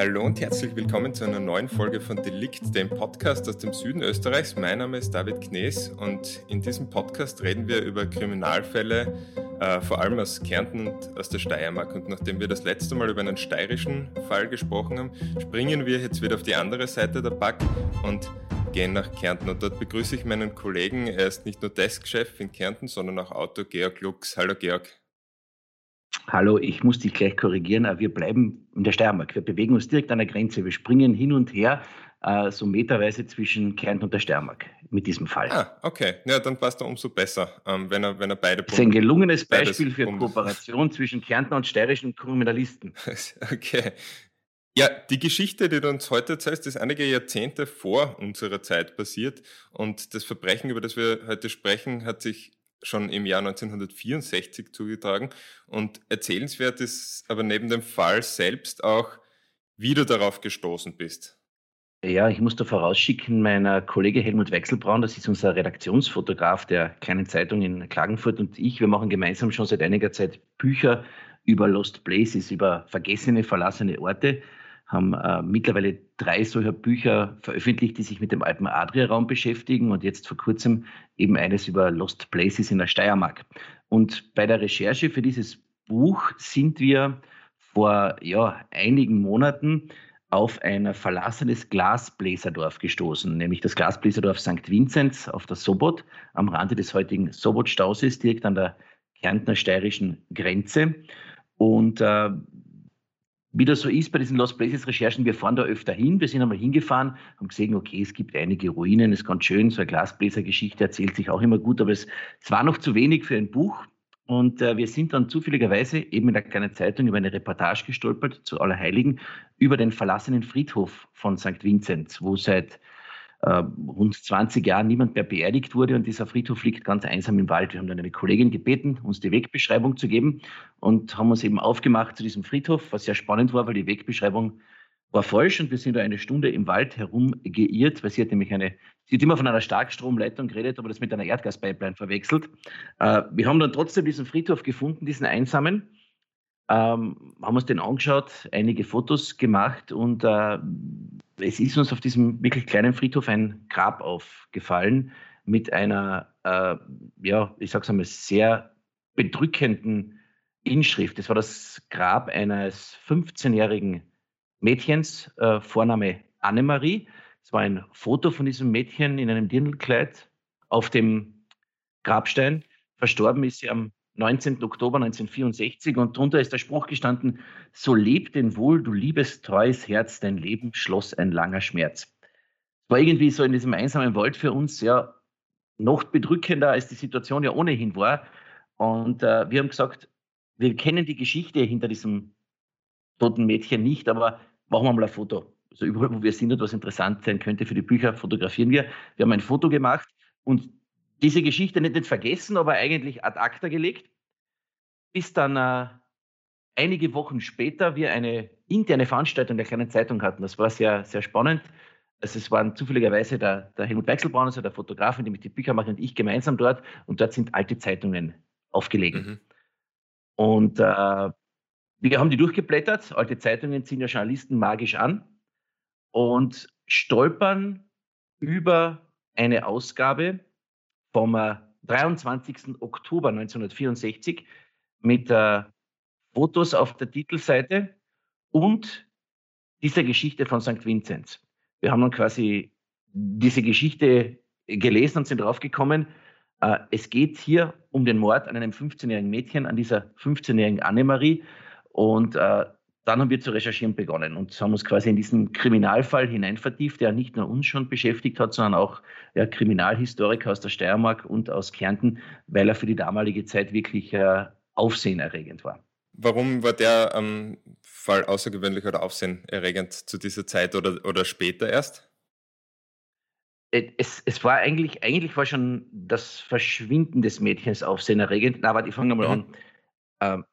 Hallo und herzlich willkommen zu einer neuen Folge von Delikt, dem Podcast aus dem Süden Österreichs. Mein Name ist David Knees und in diesem Podcast reden wir über Kriminalfälle, äh, vor allem aus Kärnten und aus der Steiermark. Und nachdem wir das letzte Mal über einen steirischen Fall gesprochen haben, springen wir jetzt wieder auf die andere Seite der Back und gehen nach Kärnten. Und dort begrüße ich meinen Kollegen. Er ist nicht nur Deskchef in Kärnten, sondern auch Autor Georg Lux. Hallo Georg. Hallo, ich muss dich gleich korrigieren. Äh, wir bleiben in der Steiermark. Wir bewegen uns direkt an der Grenze. Wir springen hin und her, äh, so meterweise zwischen Kärnten und der Steiermark mit diesem Fall. Ah, okay. Ja, dann passt er umso besser, ähm, wenn, er, wenn er beide Das ist ein gelungenes Beispiel für Kooperation zwischen Kärnten und steirischen Kriminalisten. okay. Ja, die Geschichte, die du uns heute erzählst, ist einige Jahrzehnte vor unserer Zeit passiert. Und das Verbrechen, über das wir heute sprechen, hat sich schon im Jahr 1964 zugetragen. Und erzählenswert ist aber neben dem Fall selbst auch, wie du darauf gestoßen bist. Ja, ich muss da vorausschicken, mein Kollege Helmut Wechselbraun, das ist unser Redaktionsfotograf der kleinen Zeitung in Klagenfurt und ich, wir machen gemeinsam schon seit einiger Zeit Bücher über Lost Places, über vergessene, verlassene Orte haben äh, mittlerweile drei solcher Bücher veröffentlicht, die sich mit dem Alpen Adria-Raum beschäftigen und jetzt vor kurzem eben eines über Lost Places in der Steiermark. Und bei der Recherche für dieses Buch sind wir vor ja, einigen Monaten auf ein verlassenes Glasbläserdorf gestoßen, nämlich das Glasbläserdorf St. Vinzenz auf der Sobot am Rande des heutigen Sobot-Stausees, direkt an der Kärntner steirischen Grenze. Und äh, wie das so ist bei diesen Lost Places Recherchen, wir fahren da öfter hin. Wir sind einmal hingefahren, haben gesehen, okay, es gibt einige Ruinen, ist ganz schön. So eine Glasbläsergeschichte erzählt sich auch immer gut, aber es, es war noch zu wenig für ein Buch. Und äh, wir sind dann zufälligerweise eben in der kleinen Zeitung über eine Reportage gestolpert zu Allerheiligen über den verlassenen Friedhof von St. Vincent, wo seit äh, rund 20 Jahren niemand mehr beerdigt wurde und dieser Friedhof liegt ganz einsam im Wald. Wir haben dann eine Kollegin gebeten, uns die Wegbeschreibung zu geben und haben uns eben aufgemacht zu diesem Friedhof, was sehr spannend war, weil die Wegbeschreibung war falsch und wir sind da eine Stunde im Wald herumgeirrt, weil sie hat nämlich eine, sie hat immer von einer Starkstromleitung geredet, aber das mit einer Erdgaspipeline verwechselt. Äh, wir haben dann trotzdem diesen Friedhof gefunden, diesen einsamen, ähm, haben uns den angeschaut, einige Fotos gemacht und äh, es ist uns auf diesem wirklich kleinen Friedhof ein Grab aufgefallen mit einer, äh, ja, ich sag's einmal, sehr bedrückenden Inschrift. Das war das Grab eines 15-jährigen Mädchens, äh, Vorname Annemarie. Es war ein Foto von diesem Mädchen in einem Dirndlkleid auf dem Grabstein. Verstorben ist sie am 19. Oktober 1964 und drunter ist der Spruch gestanden, so leb denn wohl, du liebes, treues Herz, dein Leben schloss ein langer Schmerz. War irgendwie so in diesem einsamen Wald für uns ja noch bedrückender, als die Situation ja ohnehin war. Und äh, wir haben gesagt, wir kennen die Geschichte hinter diesem toten Mädchen nicht, aber machen wir mal ein Foto. Also überall, wo wir sind und was interessant sein könnte für die Bücher, fotografieren wir. Wir haben ein Foto gemacht und diese Geschichte nicht, nicht vergessen, aber eigentlich ad acta gelegt, bis dann äh, einige Wochen später wir eine interne Veranstaltung der kleinen Zeitung hatten. Das war sehr, sehr spannend. Also es waren zufälligerweise der, der Helmut Wechselbraun, also der Fotograf, in dem ich die Bücher mache, und ich gemeinsam dort. Und dort sind alte Zeitungen aufgelegt. Mhm. Und äh, wir haben die durchgeblättert. Alte Zeitungen ziehen ja Journalisten magisch an und stolpern über eine Ausgabe vom 23. Äh, Oktober 1964 mit äh, Fotos auf der Titelseite und dieser Geschichte von St. Vinzenz. Wir haben dann quasi diese Geschichte gelesen und sind draufgekommen, äh, es geht hier um den Mord an einem 15-jährigen Mädchen, an dieser 15-jährigen Annemarie. Und äh, dann haben wir zu recherchieren begonnen und haben uns quasi in diesen Kriminalfall hinein vertieft, der nicht nur uns schon beschäftigt hat, sondern auch ja, Kriminalhistoriker aus der Steiermark und aus Kärnten, weil er für die damalige Zeit wirklich äh, aufsehenerregend war. Warum war der ähm, Fall außergewöhnlich oder aufsehenerregend zu dieser Zeit oder, oder später erst? Äh, es, es war eigentlich, eigentlich war schon das Verschwinden des Mädchens aufsehenerregend. Na, aber ich fange mal mhm. an. Ähm,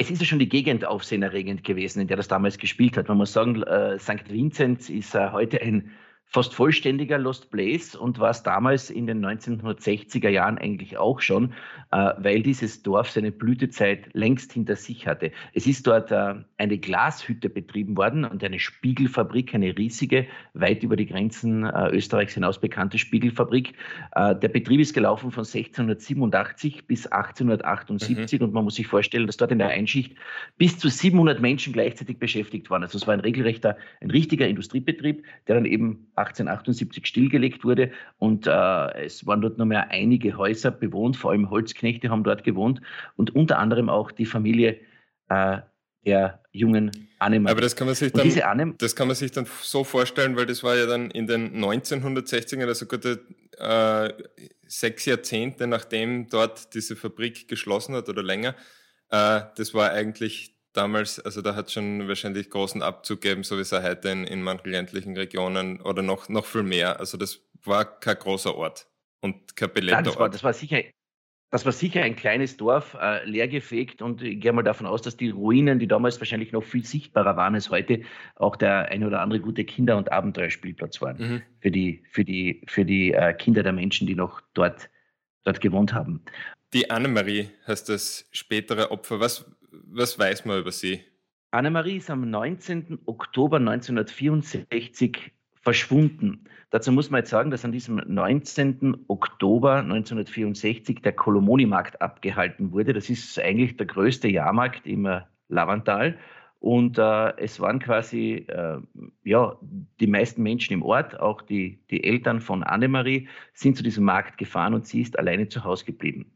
es ist ja schon die Gegend aufsehenerregend gewesen, in der das damals gespielt hat. Man muss sagen, äh, St. Vinzenz ist äh, heute ein fast vollständiger Lost Place und war es damals in den 1960er Jahren eigentlich auch schon, äh, weil dieses Dorf seine Blütezeit längst hinter sich hatte. Es ist dort äh, eine Glashütte betrieben worden und eine Spiegelfabrik, eine riesige, weit über die Grenzen äh, Österreichs hinaus bekannte Spiegelfabrik. Äh, der Betrieb ist gelaufen von 1687 bis 1878 mhm. und man muss sich vorstellen, dass dort in der Einschicht bis zu 700 Menschen gleichzeitig beschäftigt waren. Also es war ein regelrechter, ein richtiger Industriebetrieb, der dann eben 1878 stillgelegt wurde und äh, es waren dort nur mehr einige Häuser bewohnt, vor allem Holzknechte haben dort gewohnt und unter anderem auch die Familie äh, der jungen Annemarie. Aber das kann, man sich dann, das kann man sich dann so vorstellen, weil das war ja dann in den 1960ern, also gute äh, sechs Jahrzehnte nachdem dort diese Fabrik geschlossen hat oder länger. Äh, das war eigentlich damals, also da hat es schon wahrscheinlich großen Abzug gegeben, so wie es auch heute in, in manchen ländlichen Regionen oder noch, noch viel mehr. Also das war kein großer Ort und kein belehrter das Ort. Das war sicher, das war sicher ein kleines Dorf, äh, leergefegt und ich gehe mal davon aus, dass die Ruinen, die damals wahrscheinlich noch viel sichtbarer waren als heute, auch der ein oder andere gute Kinder- und Abenteuerspielplatz waren mhm. für die, für die, für die äh, Kinder der Menschen, die noch dort, dort gewohnt haben. Die Annemarie heißt das spätere Opfer. Was, was weiß man über sie? Annemarie ist am 19. Oktober 1964 verschwunden. Dazu muss man jetzt sagen, dass an diesem 19. Oktober 1964 der Kolomoni-Markt abgehalten wurde. Das ist eigentlich der größte Jahrmarkt im Lavantal. Und äh, es waren quasi äh, ja, die meisten Menschen im Ort, auch die, die Eltern von Annemarie, sind zu diesem Markt gefahren und sie ist alleine zu Hause geblieben.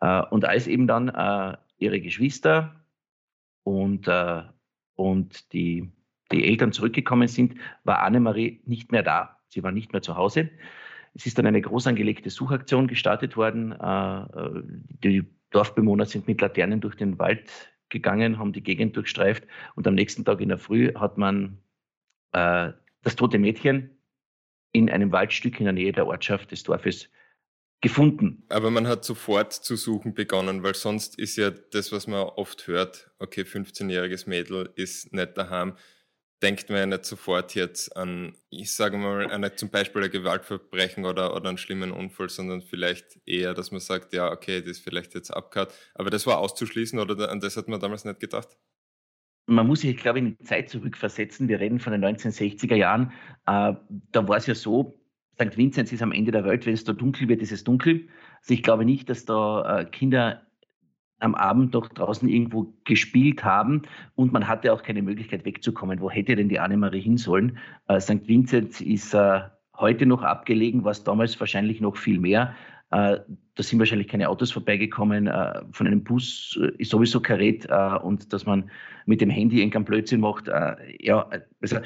Äh, und als eben dann äh, ihre Geschwister und, äh, und die, die Eltern zurückgekommen sind, war Annemarie nicht mehr da. Sie war nicht mehr zu Hause. Es ist dann eine groß angelegte Suchaktion gestartet worden. Äh, äh, die Dorfbewohner sind mit Laternen durch den Wald gegangen, haben die Gegend durchstreift und am nächsten Tag in der Früh hat man äh, das tote Mädchen in einem Waldstück in der Nähe der Ortschaft des Dorfes gefunden. Aber man hat sofort zu suchen begonnen, weil sonst ist ja das, was man oft hört, okay, 15-jähriges Mädel ist nicht daheim, denkt man ja nicht sofort jetzt an, ich sage mal, eine, zum Beispiel ein Gewaltverbrechen oder, oder einen schlimmen Unfall, sondern vielleicht eher, dass man sagt, ja, okay, das ist vielleicht jetzt abgehört. Aber das war auszuschließen oder an das hat man damals nicht gedacht? Man muss sich, glaube ich, in die Zeit zurückversetzen. Wir reden von den 1960er Jahren. Äh, da war es ja so, St. Vinzenz ist am Ende der Welt, wenn es da dunkel wird, ist es dunkel. Also ich glaube nicht, dass da äh, Kinder am Abend noch draußen irgendwo gespielt haben und man hatte auch keine Möglichkeit wegzukommen. Wo hätte denn die Annemarie hin sollen? Äh, St. Vinzenz ist äh, heute noch abgelegen, was damals wahrscheinlich noch viel mehr. Äh, da sind wahrscheinlich keine Autos vorbeigekommen. Von einem Bus ist sowieso Karett äh, und dass man mit dem Handy irgendeinen Blödsinn macht. ja, also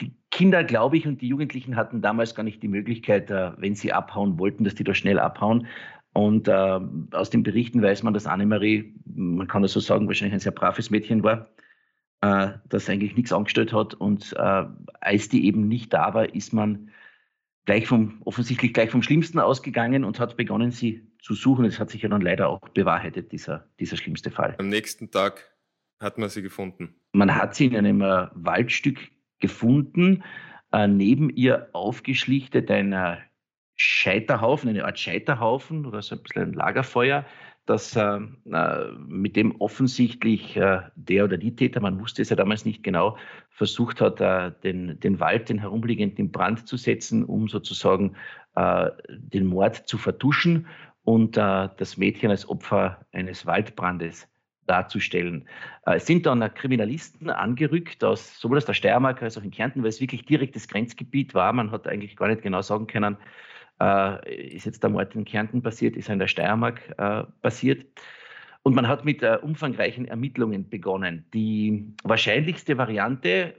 die Kinder, glaube ich, und die Jugendlichen hatten damals gar nicht die Möglichkeit, wenn sie abhauen wollten, dass die da schnell abhauen. Und äh, aus den Berichten weiß man, dass Annemarie, man kann das so sagen, wahrscheinlich ein sehr braves Mädchen war, äh, das eigentlich nichts angestellt hat. Und äh, als die eben nicht da war, ist man gleich vom, offensichtlich gleich vom Schlimmsten ausgegangen und hat begonnen, sie zu suchen. Es hat sich ja dann leider auch bewahrheitet, dieser, dieser schlimmste Fall. Am nächsten Tag hat man sie gefunden. Man hat sie in einem äh, Waldstück gefunden, äh, neben ihr aufgeschlichtet ein Scheiterhaufen, eine Art Scheiterhaufen oder so ein bisschen ein Lagerfeuer, das äh, mit dem offensichtlich äh, der oder die Täter, man wusste es ja damals nicht genau, versucht hat, äh, den, den Wald, den herumliegenden in Brand zu setzen, um sozusagen äh, den Mord zu vertuschen und äh, das Mädchen als Opfer eines Waldbrandes darzustellen. Äh, es sind dann Kriminalisten angerückt, aus, sowohl aus der Steiermark als auch in Kärnten, weil es wirklich direktes Grenzgebiet war. Man hat eigentlich gar nicht genau sagen können, äh, ist jetzt der Mord in Kärnten passiert, ist er in der Steiermark äh, passiert. Und man hat mit umfangreichen Ermittlungen begonnen. Die wahrscheinlichste Variante,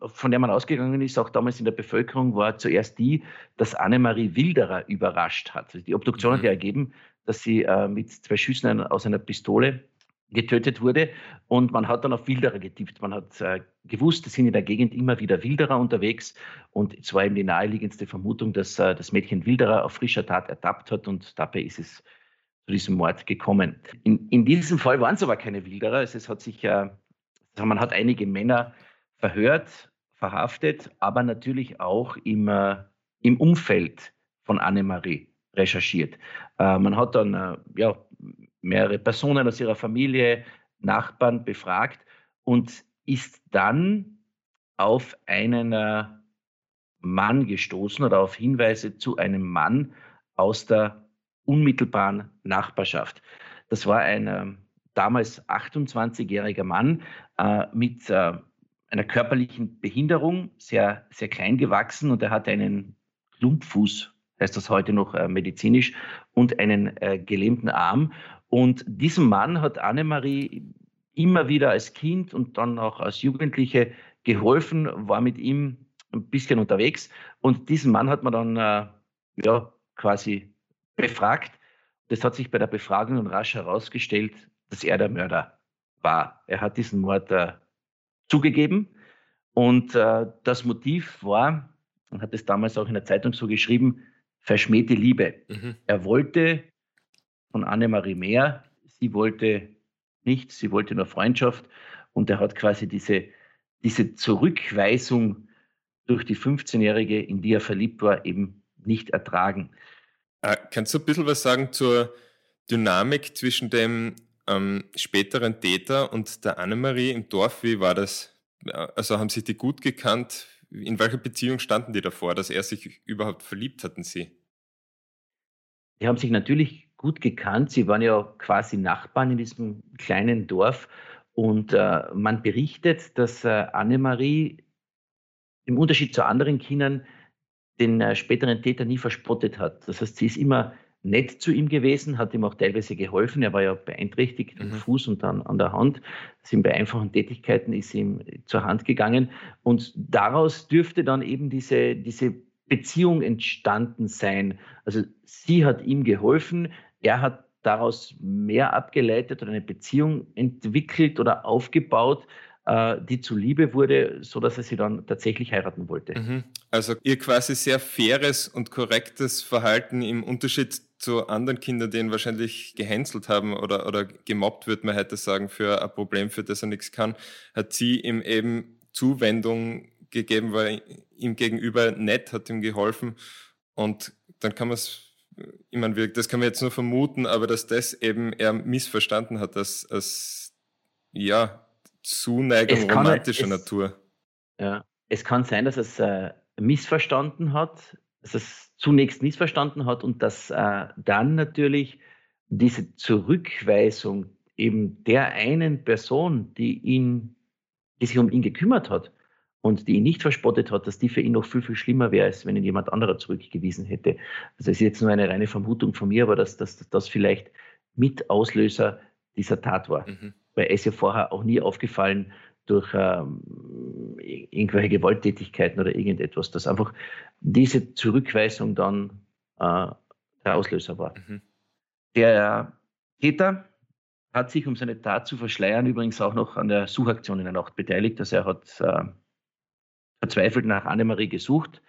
von der man ausgegangen ist, auch damals in der Bevölkerung, war zuerst die, dass Annemarie Wilderer überrascht hat. Also die Obduktion mhm. hat ja ergeben, dass sie mit zwei Schüssen aus einer Pistole getötet wurde. Und man hat dann auf Wilderer getippt. Man hat äh, gewusst, es sind in der Gegend immer wieder Wilderer unterwegs. Und es war eben die naheliegendste Vermutung, dass äh, das Mädchen Wilderer auf frischer Tat ertappt hat. Und dabei ist es zu diesem Mord gekommen. In, in diesem Fall waren es aber keine Wilderer. Also es hat sich, äh, man hat einige Männer verhört, verhaftet, aber natürlich auch im, äh, im Umfeld von Annemarie recherchiert. Äh, man hat dann äh, ja, mehrere Personen aus ihrer Familie, Nachbarn befragt und ist dann auf einen äh, Mann gestoßen oder auf Hinweise zu einem Mann aus der unmittelbaren Nachbarschaft. Das war ein äh, damals 28-jähriger Mann äh, mit äh, einer körperlichen Behinderung, sehr, sehr klein gewachsen und er hatte einen Klumpfuß, heißt das heute noch äh, medizinisch, und einen äh, gelähmten Arm. Und diesem Mann hat Annemarie immer wieder als Kind und dann auch als Jugendliche geholfen, war mit ihm ein bisschen unterwegs. Und diesen Mann hat man dann äh, ja, quasi befragt. Das hat sich bei der Befragung rasch herausgestellt, dass er der Mörder war. Er hat diesen Mord äh, zugegeben und äh, das Motiv war, und hat es damals auch in der Zeitung so geschrieben, verschmähte Liebe. Mhm. Er wollte von Annemarie mehr, sie wollte nichts, sie wollte nur Freundschaft und er hat quasi diese, diese Zurückweisung durch die 15-Jährige, in die er verliebt war, eben nicht ertragen. Äh, kannst du ein bisschen was sagen zur Dynamik zwischen dem ähm, späteren Täter und der Annemarie im Dorf? Wie war das? Also haben sich die gut gekannt? In welcher Beziehung standen die davor, dass er sich überhaupt verliebt hatten sie? Die haben sich natürlich gut gekannt. Sie waren ja quasi Nachbarn in diesem kleinen Dorf. Und äh, man berichtet, dass äh, Annemarie im Unterschied zu anderen Kindern den äh, späteren Täter nie verspottet hat. Das heißt, sie ist immer nett zu ihm gewesen, hat ihm auch teilweise geholfen. Er war ja beeinträchtigt mhm. am Fuß und dann an der Hand. Sind bei einfachen Tätigkeiten ist ihm zur Hand gegangen. Und daraus dürfte dann eben diese, diese Beziehung entstanden sein. Also sie hat ihm geholfen, er hat daraus mehr abgeleitet oder eine Beziehung entwickelt oder aufgebaut, äh, die zu Liebe wurde, so dass er sie dann tatsächlich heiraten wollte. Mhm. Also ihr quasi sehr faires und korrektes Verhalten im Unterschied zu anderen Kindern, die ihn wahrscheinlich gehänselt haben oder, oder gemobbt, würde man heute sagen, für ein Problem, für das er nichts kann, hat sie ihm eben Zuwendung gegeben, war ihm gegenüber nett, hat ihm geholfen und dann kann man es ich meine, das kann man jetzt nur vermuten, aber dass das eben er missverstanden hat, dass, als ja, Zuneigung romantischer es, Natur. Ja, es kann sein, dass es äh, missverstanden hat, dass es zunächst missverstanden hat und dass äh, dann natürlich diese Zurückweisung eben der einen Person, die ihn, die sich um ihn gekümmert hat und die ihn nicht verspottet hat, dass die für ihn noch viel, viel schlimmer wäre, als wenn ihn jemand anderer zurückgewiesen hätte. Also es ist jetzt nur eine reine Vermutung von mir, aber dass das vielleicht mit Auslöser dieser Tat war. Mhm weil er ist ja vorher auch nie aufgefallen durch ähm, irgendwelche Gewalttätigkeiten oder irgendetwas, dass einfach diese Zurückweisung dann äh, der Auslöser war. Mhm. Der Täter hat sich, um seine Tat zu verschleiern, übrigens auch noch an der Suchaktion in der Nacht beteiligt. Also er hat äh, verzweifelt nach Annemarie gesucht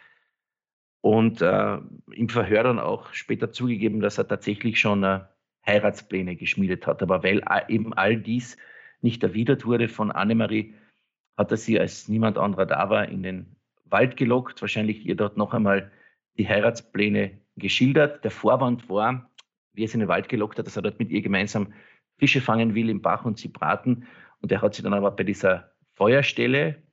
und äh, im Verhör dann auch später zugegeben, dass er tatsächlich schon äh, Heiratspläne geschmiedet hat. Aber weil eben all dies nicht erwidert wurde von Annemarie, hat er sie, als niemand anderer da war, in den Wald gelockt, wahrscheinlich ihr dort noch einmal die Heiratspläne geschildert. Der Vorwand war, wie er sie in den Wald gelockt hat, dass er dort mit ihr gemeinsam Fische fangen will im Bach und sie braten. Und er hat sie dann aber bei dieser Feuerstelle,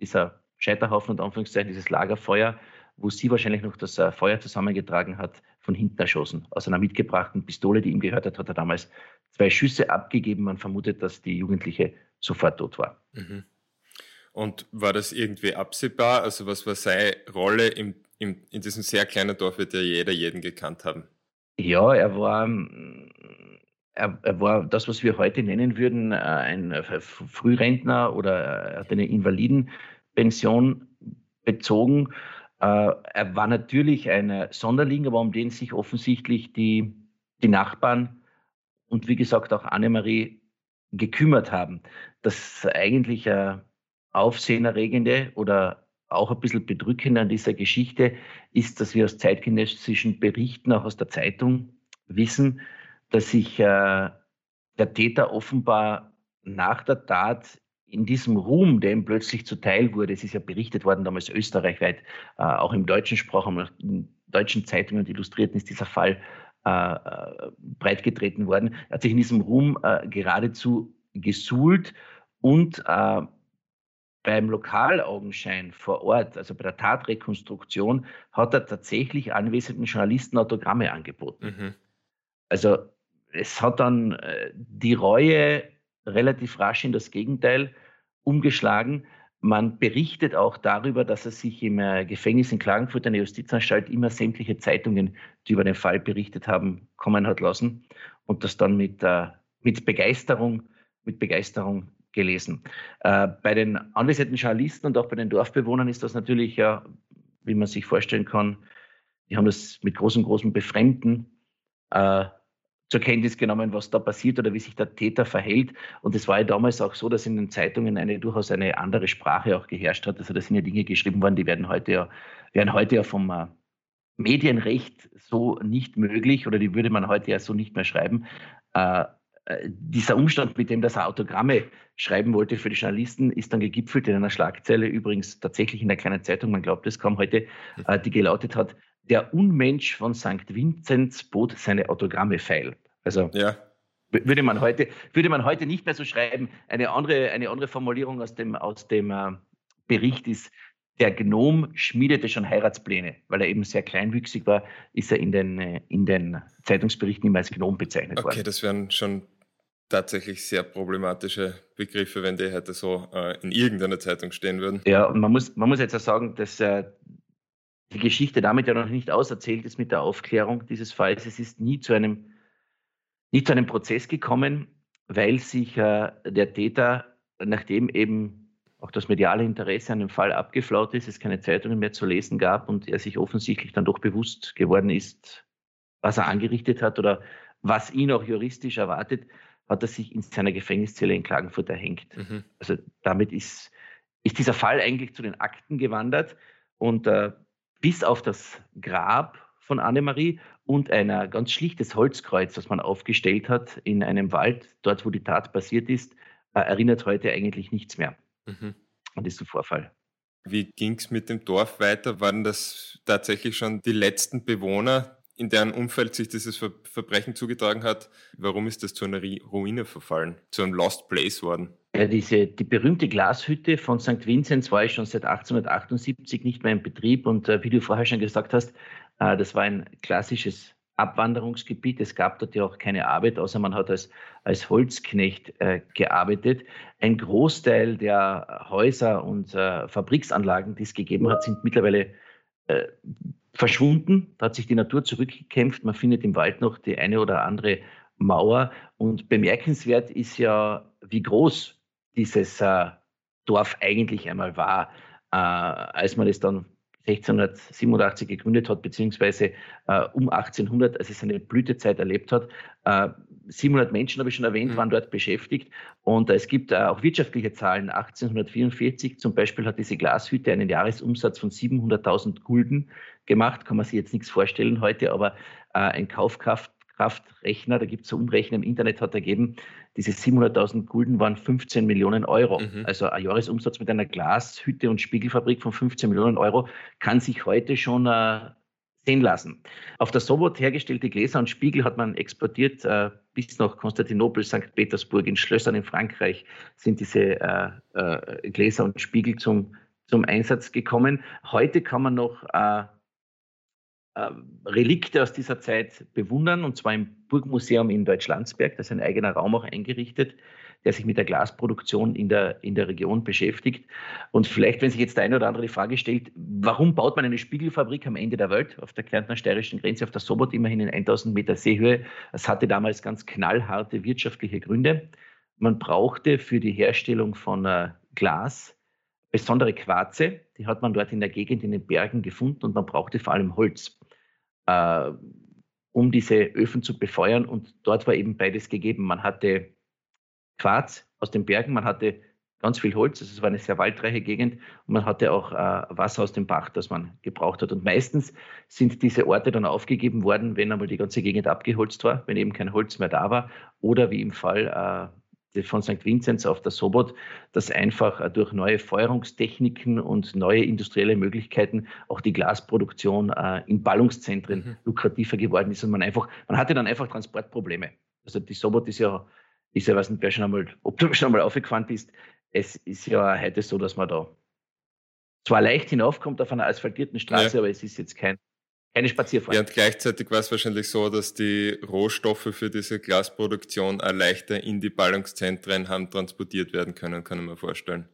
dieser Scheiterhaufen und Anführungszeichen, dieses Lagerfeuer, wo sie wahrscheinlich noch das äh, Feuer zusammengetragen hat, von hinten erschossen. Aus einer mitgebrachten Pistole, die ihm gehört hat, hat er damals zwei Schüsse abgegeben. Man vermutet, dass die Jugendliche sofort tot war. Mhm. Und war das irgendwie absehbar? Also was war seine Rolle im, im, in diesem sehr kleinen Dorf, wird ja jeder jeden gekannt haben? Ja, er war, er, er war das, was wir heute nennen würden, äh, ein Frührentner oder er hat eine Invalidenpension bezogen äh, er war natürlich ein Sonderling, aber um den sich offensichtlich die, die Nachbarn und wie gesagt auch Annemarie gekümmert haben. Das eigentlich äh, Aufsehenerregende oder auch ein bisschen bedrückend an dieser Geschichte ist, dass wir aus zeitgenössischen Berichten, auch aus der Zeitung, wissen, dass sich äh, der Täter offenbar nach der Tat in diesem Ruhm, der ihm plötzlich zuteil wurde, es ist ja berichtet worden damals österreichweit, äh, auch im deutschen Sprachraum, in deutschen Zeitungen und Illustrierten ist dieser Fall äh, äh, breitgetreten worden. Er hat sich in diesem Ruhm äh, geradezu gesuhlt und äh, beim Lokalaugenschein vor Ort, also bei der Tatrekonstruktion, hat er tatsächlich anwesenden Journalisten Autogramme angeboten. Mhm. Also es hat dann äh, die Reue relativ rasch in das Gegenteil umgeschlagen. Man berichtet auch darüber, dass er sich im äh, Gefängnis in Klagenfurt, einer Justizanstalt, immer sämtliche Zeitungen, die über den Fall berichtet haben, kommen hat lassen und das dann mit, äh, mit Begeisterung, mit Begeisterung gelesen. Äh, bei den anwesenden Journalisten und auch bei den Dorfbewohnern ist das natürlich ja, wie man sich vorstellen kann, die haben das mit großem, großem Befremden äh, zur Kenntnis genommen, was da passiert oder wie sich der Täter verhält. Und es war ja damals auch so, dass in den Zeitungen eine durchaus eine andere Sprache auch geherrscht hat. Also da sind ja Dinge geschrieben worden, die werden heute ja, werden heute ja vom äh, Medienrecht so nicht möglich oder die würde man heute ja so nicht mehr schreiben. Äh, äh, dieser Umstand, mit dem das Autogramme schreiben wollte für die Journalisten, ist dann gegipfelt in einer Schlagzeile, übrigens tatsächlich in der kleinen Zeitung, man glaubt es kaum heute, äh, die gelautet hat, der Unmensch von St. Vinzenz bot seine Autogramme feil. Also ja. würde, man heute, würde man heute nicht mehr so schreiben. Eine andere, eine andere Formulierung aus dem, aus dem äh, Bericht ist, der Gnom schmiedete schon Heiratspläne, weil er eben sehr kleinwüchsig war, ist er in den, äh, in den Zeitungsberichten immer als Gnom bezeichnet okay, worden. Okay, das wären schon tatsächlich sehr problematische Begriffe, wenn die heute so äh, in irgendeiner Zeitung stehen würden. Ja, und man muss, man muss jetzt auch sagen, dass äh, die Geschichte damit ja noch nicht auserzählt ist mit der Aufklärung dieses Falls. Es ist nie zu einem, nie zu einem Prozess gekommen, weil sich äh, der Täter, nachdem eben auch das mediale Interesse an dem Fall abgeflaut ist, es keine Zeitungen mehr zu lesen gab und er sich offensichtlich dann doch bewusst geworden ist, was er angerichtet hat oder was ihn auch juristisch erwartet, hat er sich in seiner Gefängniszelle in Klagenfurt erhängt. Mhm. Also damit ist, ist dieser Fall eigentlich zu den Akten gewandert und äh, bis auf das Grab von Annemarie und ein ganz schlichtes Holzkreuz, das man aufgestellt hat in einem Wald, dort wo die Tat passiert ist, äh, erinnert heute eigentlich nichts mehr mhm. an diesen Vorfall. Wie ging es mit dem Dorf weiter? Waren das tatsächlich schon die letzten Bewohner, in deren Umfeld sich dieses Ver Verbrechen zugetragen hat? Warum ist das zu einer Ruine verfallen, zu einem Lost Place worden? Ja, diese, die berühmte Glashütte von St. Vinzenz war schon seit 1878 nicht mehr in Betrieb. Und äh, wie du vorher schon gesagt hast, äh, das war ein klassisches Abwanderungsgebiet. Es gab dort ja auch keine Arbeit, außer man hat als, als Holzknecht äh, gearbeitet. Ein Großteil der Häuser und äh, Fabriksanlagen, die es gegeben hat, sind mittlerweile äh, verschwunden. Da hat sich die Natur zurückgekämpft. Man findet im Wald noch die eine oder andere Mauer. Und bemerkenswert ist ja, wie groß dieses äh, Dorf eigentlich einmal war, äh, als man es dann 1687 gegründet hat, beziehungsweise äh, um 1800, als es seine Blütezeit erlebt hat. Äh, 700 Menschen, habe ich schon erwähnt, mhm. waren dort beschäftigt. Und äh, es gibt äh, auch wirtschaftliche Zahlen. 1844 zum Beispiel hat diese Glashütte einen Jahresumsatz von 700.000 Gulden gemacht. Kann man sich jetzt nichts vorstellen heute, aber äh, ein Kaufkraft Kraftrechner, da gibt es so Umrechnen im Internet, hat ergeben, diese 700.000 Gulden waren 15 Millionen Euro. Mhm. Also ein Jahresumsatz mit einer Glashütte und Spiegelfabrik von 15 Millionen Euro kann sich heute schon äh, sehen lassen. Auf der Sobot hergestellte Gläser und Spiegel hat man exportiert äh, bis nach Konstantinopel, St. Petersburg, in Schlössern in Frankreich sind diese äh, äh, Gläser und Spiegel zum, zum Einsatz gekommen. Heute kann man noch äh, Relikte aus dieser Zeit bewundern, und zwar im Burgmuseum in Deutschlandsberg. Da ist ein eigener Raum auch eingerichtet, der sich mit der Glasproduktion in der, in der Region beschäftigt. Und vielleicht, wenn sich jetzt der eine oder andere die Frage stellt, warum baut man eine Spiegelfabrik am Ende der Welt, auf der Kärntner-Steirischen Grenze, auf der Sobot, immerhin in 1000 Meter Seehöhe? Das hatte damals ganz knallharte wirtschaftliche Gründe. Man brauchte für die Herstellung von äh, Glas besondere Quarze, die hat man dort in der Gegend in den Bergen gefunden und man brauchte vor allem Holz äh, um diese Öfen zu befeuern. Und dort war eben beides gegeben. Man hatte Quarz aus den Bergen, man hatte ganz viel Holz, also es war eine sehr waldreiche Gegend und man hatte auch äh, Wasser aus dem Bach, das man gebraucht hat. Und meistens sind diese Orte dann aufgegeben worden, wenn einmal die ganze Gegend abgeholzt war, wenn eben kein Holz mehr da war oder wie im Fall von St. Vinzenz auf der Sobot, dass einfach durch neue Feuerungstechniken und neue industrielle Möglichkeiten auch die Glasproduktion äh, in Ballungszentren mhm. lukrativer geworden ist und man einfach, man hatte dann einfach Transportprobleme. Also die Sobot ist ja, ist ja, weiß nicht, wer schon einmal, ob du schon einmal aufgefahren bist, es ist ja heute so, dass man da zwar leicht hinaufkommt auf einer asphaltierten Straße, ja. aber es ist jetzt kein, keine Spazierfahrt. Ja, und gleichzeitig war es wahrscheinlich so, dass die Rohstoffe für diese Glasproduktion auch leichter in die Ballungszentren haben transportiert werden können, kann ich mir vorstellen.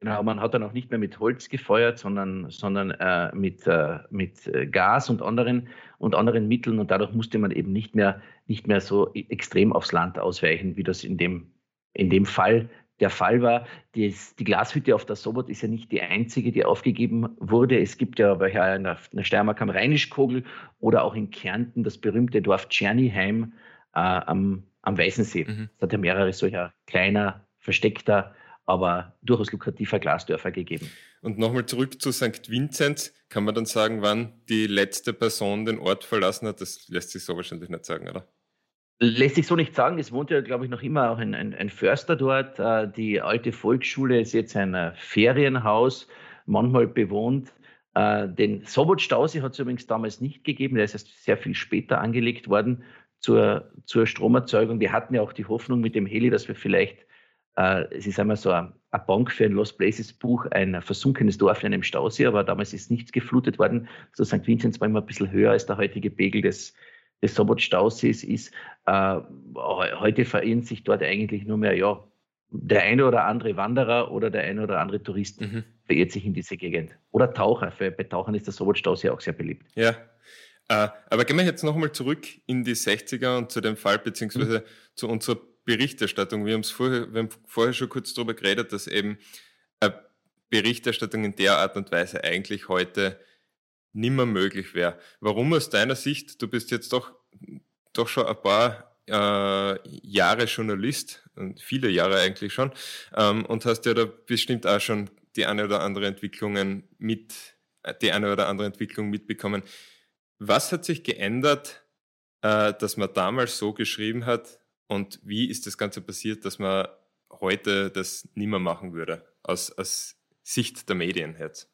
Genau, man hat dann auch nicht mehr mit Holz gefeuert, sondern, sondern äh, mit, äh, mit äh, Gas und anderen, und anderen Mitteln. Und dadurch musste man eben nicht mehr, nicht mehr so e-, extrem aufs Land ausweichen, wie das in dem, in dem Fall der Fall war. Die, die Glashütte auf der Sobot ist ja nicht die einzige, die aufgegeben wurde. Es gibt ja in der, in der Steiermark am Rheinischkogel oder auch in Kärnten das berühmte Dorf Tscherniheim äh, am, am Weißensee. Mhm. Es hat ja mehrere solcher kleiner, versteckter, aber durchaus lukrativer Glasdörfer gegeben. Und nochmal zurück zu St. Vinzenz. Kann man dann sagen, wann die letzte Person den Ort verlassen hat? Das lässt sich so wahrscheinlich nicht sagen, oder? Lässt sich so nicht sagen. Es wohnt ja, glaube ich, noch immer auch ein, ein, ein Förster dort. Äh, die alte Volksschule ist jetzt ein äh, Ferienhaus, manchmal bewohnt. Äh, den Sobot-Stausee hat es übrigens damals nicht gegeben. Der ist erst sehr viel später angelegt worden zur, zur Stromerzeugung. Wir hatten ja auch die Hoffnung mit dem Heli, dass wir vielleicht, es ist einmal so eine, Bank für ein Lost Places Buch, ein versunkenes Dorf in einem Stausee, aber damals ist nichts geflutet worden. So St. Vinzenz war immer ein bisschen höher als der heutige Pegel des, des Sobot-Stausees ist. Äh, heute verirren sich dort eigentlich nur mehr, ja, der eine oder andere Wanderer oder der eine oder andere Tourist mhm. verirrt sich in diese Gegend. Oder Taucher. Für, bei Tauchern ist der Sobot-Stausee auch sehr beliebt. Ja. Äh, aber gehen wir jetzt nochmal zurück in die 60er und zu dem Fall, beziehungsweise mhm. zu unserer Berichterstattung. Wir, vorher, wir haben vorher schon kurz darüber geredet, dass eben Berichterstattung in der Art und Weise eigentlich heute nimmer möglich wäre. Warum aus deiner Sicht, du bist jetzt doch, doch schon ein paar äh, Jahre Journalist, viele Jahre eigentlich schon, ähm, und hast ja da bestimmt auch schon die eine oder andere Entwicklungen mit, die eine oder andere Entwicklung mitbekommen. Was hat sich geändert, äh, dass man damals so geschrieben hat und wie ist das Ganze passiert, dass man heute das nimmer machen würde, aus, aus Sicht der Medien jetzt?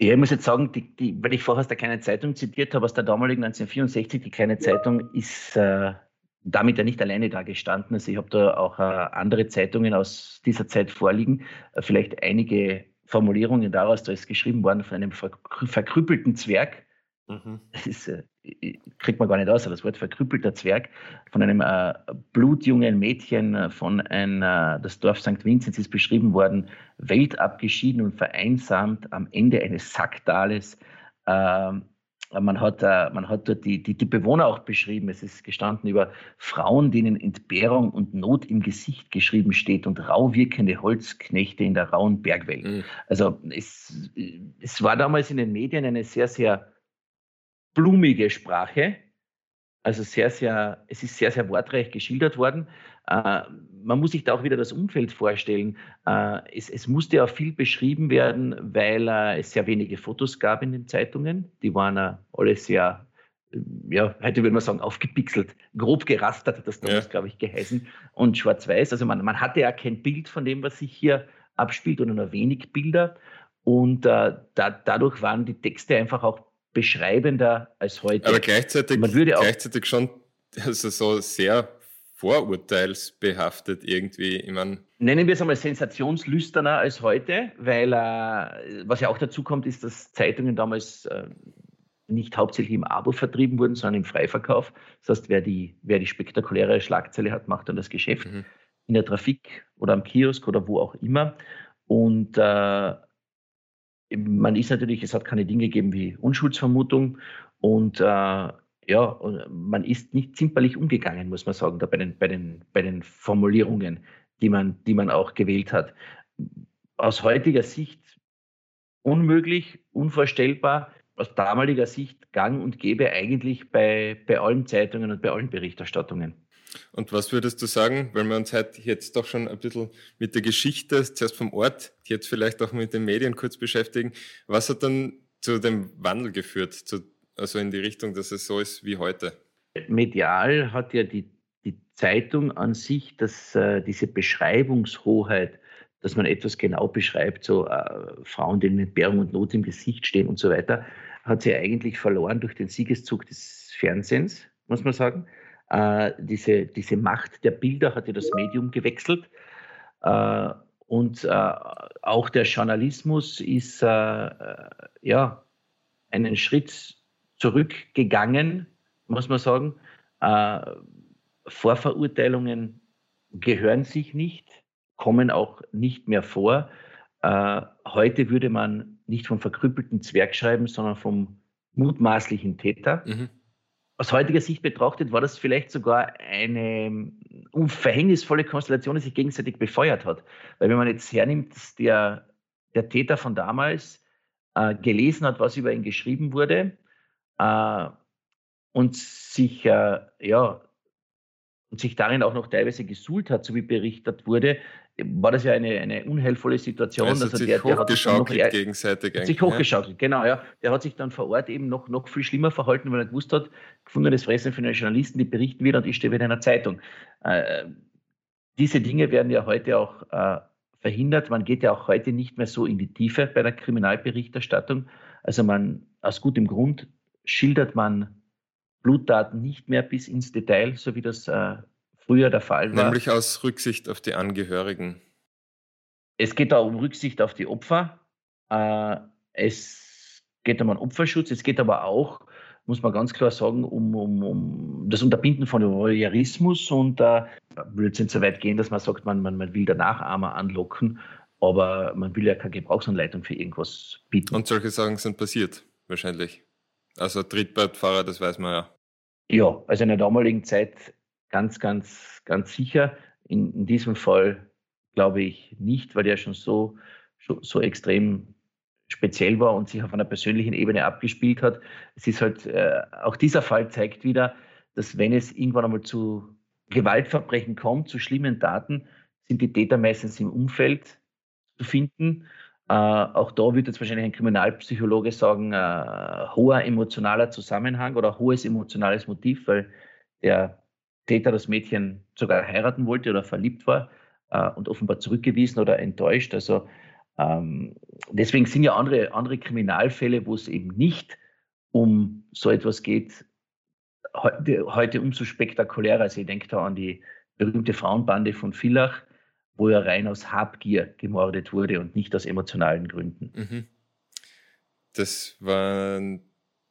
Ja, ich muss jetzt sagen, die, die, weil ich vorher aus der Kleinen Zeitung zitiert habe, aus der damaligen 1964, die Kleine Zeitung ist äh, damit ja nicht alleine da gestanden. Also ich habe da auch äh, andere Zeitungen aus dieser Zeit vorliegen. Äh, vielleicht einige Formulierungen daraus, da ist geschrieben worden von einem verkrüppelten Zwerg, Mhm. Das ist, äh, kriegt man gar nicht aus, das Wort verkrüppelter Zwerg von einem äh, blutjungen Mädchen äh, von ein, äh, das Dorf St. Vinzenz ist beschrieben worden, weltabgeschieden und vereinsamt am Ende eines Sacktales. Ähm, man hat, man hat dort die, die, die, Bewohner auch beschrieben. Es ist gestanden über Frauen, denen Entbehrung und Not im Gesicht geschrieben steht und rau wirkende Holzknechte in der rauen Bergwelt. Mhm. Also es, es war damals in den Medien eine sehr, sehr blumige Sprache. Also sehr, sehr, es ist sehr, sehr wortreich geschildert worden. Äh, man muss sich da auch wieder das Umfeld vorstellen. Äh, es, es, musste auch viel beschrieben werden, weil äh, es sehr wenige Fotos gab in den Zeitungen. Die waren äh, alle sehr, äh, ja, heute würde man sagen, aufgepixelt, grob gerastert hat das damals, ja. glaube ich, geheißen. Und schwarz-weiß. Also man, man hatte ja kein Bild von dem, was sich hier abspielt oder nur wenig Bilder. Und äh, da, dadurch waren die Texte einfach auch beschreibender als heute. Aber gleichzeitig, Man würde auch, gleichzeitig schon also so sehr vorurteilsbehaftet irgendwie. Ich mein Nennen wir es einmal sensationslüsterner als heute, weil äh, was ja auch dazu kommt, ist, dass Zeitungen damals äh, nicht hauptsächlich im Abo vertrieben wurden, sondern im Freiverkauf. Das heißt, wer die, wer die spektakuläre Schlagzeile hat, macht dann das Geschäft mhm. in der Trafik oder am Kiosk oder wo auch immer. Und äh, man ist natürlich, es hat keine Dinge gegeben wie Unschuldsvermutung und äh, ja, man ist nicht zimperlich umgegangen, muss man sagen, da bei den, bei den, bei den Formulierungen, die man, die man auch gewählt hat. Aus heutiger Sicht unmöglich, unvorstellbar, aus damaliger Sicht gang und gäbe eigentlich bei, bei allen Zeitungen und bei allen Berichterstattungen. Und was würdest du sagen, weil wir uns heute jetzt doch schon ein bisschen mit der Geschichte, zuerst vom Ort, jetzt vielleicht auch mit den Medien kurz beschäftigen, was hat dann zu dem Wandel geführt, zu, also in die Richtung, dass es so ist wie heute? Medial hat ja die die Zeitung an sich, dass äh, diese Beschreibungshoheit, dass man etwas genau beschreibt, so äh, Frauen, die in Entbehrung und Not im Gesicht stehen und so weiter, hat sie eigentlich verloren durch den Siegeszug des Fernsehens, muss man sagen. Äh, diese, diese Macht der Bilder hat ja das Medium gewechselt. Äh, und äh, auch der Journalismus ist äh, äh, ja einen Schritt zurückgegangen, muss man sagen. Vorverurteilungen gehören sich nicht, kommen auch nicht mehr vor. Äh, heute würde man nicht vom verkrüppelten Zwerg schreiben, sondern vom mutmaßlichen Täter. Mhm. Aus heutiger Sicht betrachtet war das vielleicht sogar eine verhängnisvolle Konstellation, die sich gegenseitig befeuert hat. Weil wenn man jetzt hernimmt, dass der, der Täter von damals äh, gelesen hat, was über ihn geschrieben wurde äh, und sich äh, ja und sich darin auch noch teilweise gesuhlt hat, so wie berichtet wurde, war das ja eine, eine unheilvolle Situation. Also, also der, der hat sich hochgeschaukelt gegenseitig. Hat sich hochgeschaukelt, ja. genau, ja. Der hat sich dann vor Ort eben noch, noch viel schlimmer verhalten, weil er gewusst hat, gefundenes Fressen für einen Journalisten, die berichten wieder und ich stehe wieder in einer Zeitung. Äh, diese Dinge werden ja heute auch äh, verhindert. Man geht ja auch heute nicht mehr so in die Tiefe bei der Kriminalberichterstattung. Also man, aus gutem Grund schildert man Blutdaten nicht mehr bis ins Detail, so wie das äh, früher der Fall war. Nämlich aus Rücksicht auf die Angehörigen. Es geht da um Rücksicht auf die Opfer. Äh, es geht um einen Opferschutz. Es geht aber auch, muss man ganz klar sagen, um, um, um das Unterbinden von Voyeurismus. Und äh, will jetzt nicht so weit gehen, dass man sagt, man, man, man will der Nachahmer anlocken, aber man will ja keine Gebrauchsanleitung für irgendwas bieten. Und solche Sachen sind passiert, wahrscheinlich. Also Trittbrettfahrer, das weiß man ja. Ja, also in der damaligen Zeit ganz, ganz, ganz sicher. In, in diesem Fall glaube ich nicht, weil der schon so, so extrem speziell war und sich auf einer persönlichen Ebene abgespielt hat. Es ist halt, äh, auch dieser Fall zeigt wieder, dass wenn es irgendwann einmal zu Gewaltverbrechen kommt, zu schlimmen Taten, sind die Täter meistens im Umfeld zu finden äh, auch da wird jetzt wahrscheinlich ein Kriminalpsychologe sagen, äh, hoher emotionaler Zusammenhang oder hohes emotionales Motiv, weil der Täter das Mädchen sogar heiraten wollte oder verliebt war äh, und offenbar zurückgewiesen oder enttäuscht. Also ähm, deswegen sind ja andere, andere Kriminalfälle, wo es eben nicht um so etwas geht, heute, heute umso spektakulärer. Also ich denke da an die berühmte Frauenbande von Villach, wo er rein aus Habgier gemordet wurde und nicht aus emotionalen Gründen. Mhm. Das, war,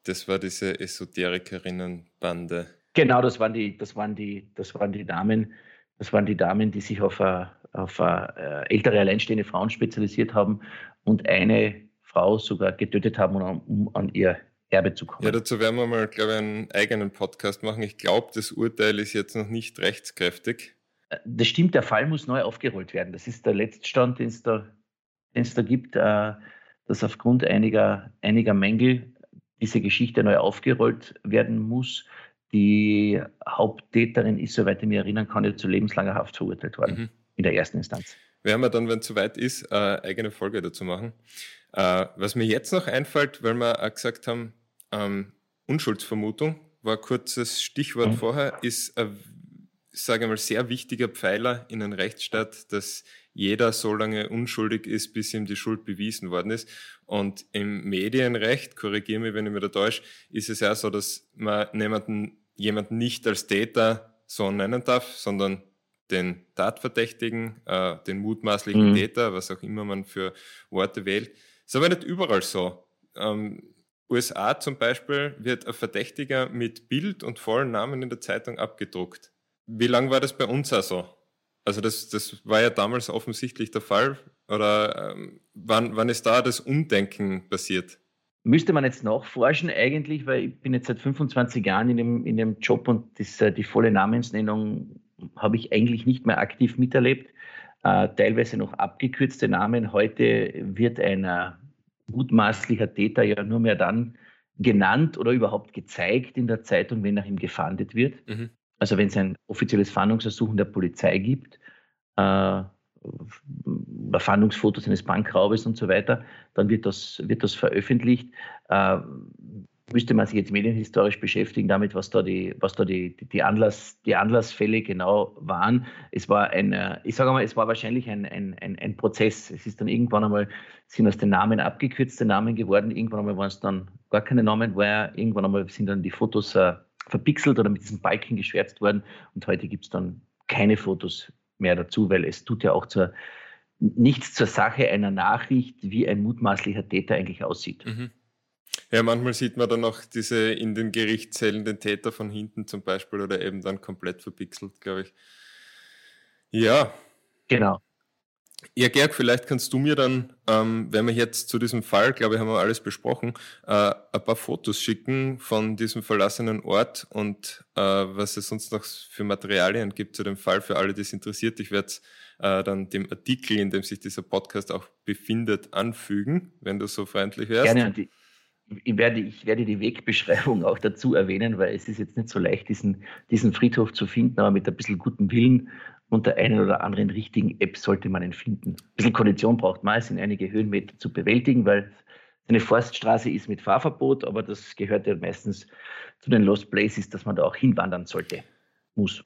das war diese Esoterikerinnenbande. Genau, das waren die, das waren die, das waren die Damen, das waren die Damen, die sich auf, a, auf a, äh, ältere alleinstehende Frauen spezialisiert haben und eine Frau sogar getötet haben, um, um an ihr Erbe zu kommen. Ja, dazu werden wir mal, glaube ich, einen eigenen Podcast machen. Ich glaube, das Urteil ist jetzt noch nicht rechtskräftig das stimmt, der Fall muss neu aufgerollt werden. Das ist der Letztstand, den es da, da gibt, äh, dass aufgrund einiger, einiger Mängel diese Geschichte neu aufgerollt werden muss. Die Haupttäterin ist, soweit ich mich erinnern kann, zu lebenslanger Haft verurteilt worden mhm. in der ersten Instanz. Werden wir dann, wenn es soweit ist, eine eigene Folge dazu machen. Äh, was mir jetzt noch einfällt, weil wir auch gesagt haben, ähm, Unschuldsvermutung war ein kurzes Stichwort mhm. vorher, ist sage ich mal, sehr wichtiger Pfeiler in einem Rechtsstaat, dass jeder so lange unschuldig ist, bis ihm die Schuld bewiesen worden ist. Und im Medienrecht, korrigiere mich, wenn ich mir da täusche, ist es ja so, dass man jemanden, jemanden nicht als Täter so nennen darf, sondern den Tatverdächtigen, äh, den mutmaßlichen mhm. Täter, was auch immer man für Worte wählt. Ist aber nicht überall so. Ähm, USA zum Beispiel wird ein Verdächtiger mit Bild und vollen Namen in der Zeitung abgedruckt. Wie lange war das bei uns also? Also das, das war ja damals offensichtlich der Fall. Oder ähm, wann, wann ist da das Umdenken passiert? Müsste man jetzt nachforschen eigentlich, weil ich bin jetzt seit 25 Jahren in dem, in dem Job und das, äh, die volle Namensnennung habe ich eigentlich nicht mehr aktiv miterlebt. Äh, teilweise noch abgekürzte Namen. Heute wird ein äh, mutmaßlicher Täter ja nur mehr dann genannt oder überhaupt gezeigt in der Zeitung, wenn nach ihm gefahndet wird. Mhm. Also wenn es ein offizielles Fahndungsersuchen der Polizei gibt, äh, Fahndungsfotos eines Bankraubes und so weiter, dann wird das, wird das veröffentlicht. Äh, müsste man sich jetzt medienhistorisch beschäftigen damit, was da die, was da die, die, Anlass, die Anlassfälle genau waren. Es war ein, äh, ich sage mal, es war wahrscheinlich ein, ein, ein, ein Prozess. Es ist dann irgendwann einmal, sind aus den Namen abgekürzte Namen geworden, irgendwann einmal waren es dann gar keine Namen, weil irgendwann einmal sind dann die Fotos äh, verpixelt oder mit diesem Balken geschwärzt worden und heute gibt es dann keine Fotos mehr dazu, weil es tut ja auch zur, nichts zur Sache einer Nachricht, wie ein mutmaßlicher Täter eigentlich aussieht. Mhm. Ja, manchmal sieht man dann auch diese in den Gerichtszellen den Täter von hinten zum Beispiel oder eben dann komplett verpixelt, glaube ich. Ja. Genau. Ja, Gerg, vielleicht kannst du mir dann, ähm, wenn wir jetzt zu diesem Fall, glaube ich, haben wir alles besprochen, äh, ein paar Fotos schicken von diesem verlassenen Ort und äh, was es sonst noch für Materialien gibt zu dem Fall für alle, die es interessiert. Ich werde äh, dann dem Artikel, in dem sich dieser Podcast auch befindet, anfügen, wenn du so freundlich wärst. Gerne, und ich werde, ich werde die Wegbeschreibung auch dazu erwähnen, weil es ist jetzt nicht so leicht, diesen, diesen Friedhof zu finden, aber mit ein bisschen gutem Willen und der einen oder anderen richtigen App sollte man ihn finden. Ein bisschen Kondition braucht man, es sind einige Höhenmeter zu bewältigen, weil eine Forststraße ist mit Fahrverbot, aber das gehört ja meistens zu den Lost Places, dass man da auch hinwandern sollte, muss.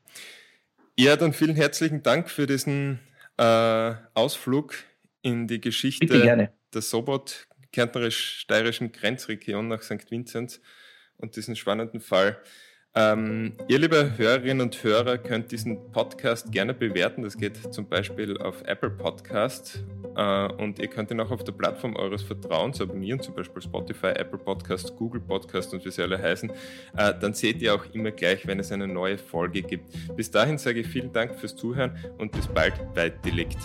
Ja, dann vielen herzlichen Dank für diesen äh, Ausflug in die Geschichte der Sobot kärntnerisch-steirischen Grenzregion nach St. Vinzenz und diesen spannenden Fall. Ähm, ihr, liebe Hörerinnen und Hörer, könnt diesen Podcast gerne bewerten. Das geht zum Beispiel auf Apple Podcast äh, und ihr könnt ihn auch auf der Plattform eures Vertrauens abonnieren, zum Beispiel Spotify, Apple Podcast, Google Podcast und wie sie alle heißen. Äh, dann seht ihr auch immer gleich, wenn es eine neue Folge gibt. Bis dahin sage ich vielen Dank fürs Zuhören und bis bald bei Delikt.